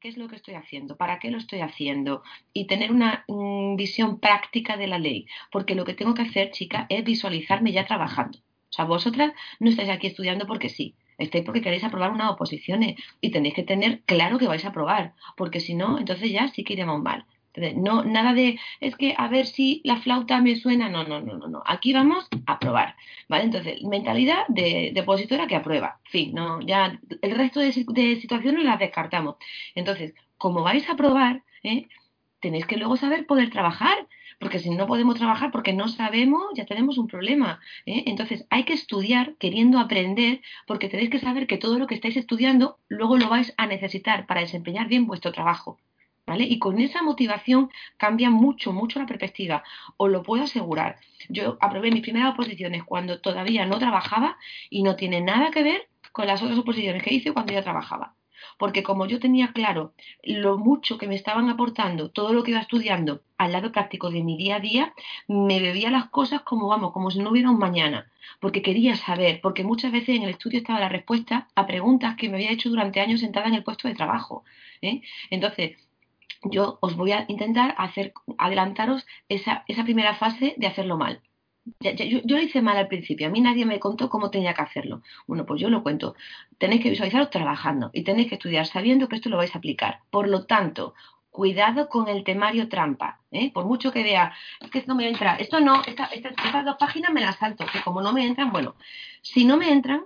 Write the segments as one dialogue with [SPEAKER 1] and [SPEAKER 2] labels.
[SPEAKER 1] qué es lo que estoy haciendo, para qué lo estoy haciendo y tener una mm, visión práctica de la ley, porque lo que tengo que hacer, chica, es visualizarme ya trabajando. O sea, vosotras no estáis aquí estudiando porque sí, estáis porque queréis aprobar unas oposiciones y tenéis que tener claro que vais a aprobar, porque si no, entonces ya sí que iremos mal. No, nada de, es que a ver si la flauta me suena, no, no, no, no, no. Aquí vamos a probar, ¿vale? Entonces, mentalidad de, de opositora que aprueba, fin, no, ya el resto de, situaciones las descartamos. Entonces, como vais a probar, ¿eh? tenéis que luego saber poder trabajar, porque si no podemos trabajar porque no sabemos, ya tenemos un problema. ¿eh? Entonces, hay que estudiar queriendo aprender, porque tenéis que saber que todo lo que estáis estudiando luego lo vais a necesitar para desempeñar bien vuestro trabajo. Y con esa motivación cambia mucho, mucho la perspectiva. Os lo puedo asegurar. Yo aprobé mis primeras oposiciones cuando todavía no trabajaba y no tiene nada que ver con las otras oposiciones que hice cuando ya trabajaba. Porque como yo tenía claro lo mucho que me estaban aportando, todo lo que iba estudiando al lado práctico de mi día a día, me bebía las cosas como vamos, como si no hubiera un mañana, porque quería saber, porque muchas veces en el estudio estaba la respuesta a preguntas que me había hecho durante años sentada en el puesto de trabajo. ¿eh? Entonces, yo os voy a intentar hacer, adelantaros esa, esa primera fase de hacerlo mal. yo, lo hice mal al principio, a mí nadie me contó cómo tenía que hacerlo. Bueno, pues yo lo cuento. Tenéis que visualizaros trabajando y tenéis que estudiar sabiendo que esto lo vais a aplicar. Por lo tanto, cuidado con el temario trampa. ¿eh? Por mucho que vea, es que esto no me entra, esto no, estas dos páginas me las salto, que como no me entran, bueno, si no me entran,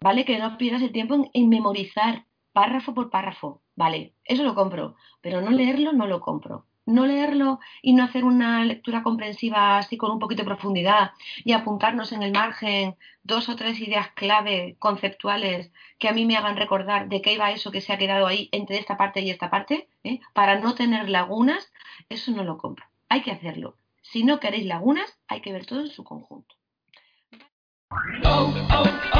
[SPEAKER 1] vale que no pierdas el tiempo en memorizar párrafo por párrafo. Vale, eso lo compro, pero no leerlo no lo compro. No leerlo y no hacer una lectura comprensiva así con un poquito de profundidad y apuntarnos en el margen dos o tres ideas clave conceptuales que a mí me hagan recordar de qué iba eso que se ha quedado ahí entre esta parte y esta parte, ¿eh? para no tener lagunas, eso no lo compro. Hay que hacerlo. Si no queréis lagunas, hay que ver todo en su conjunto. Oh, oh,
[SPEAKER 2] oh,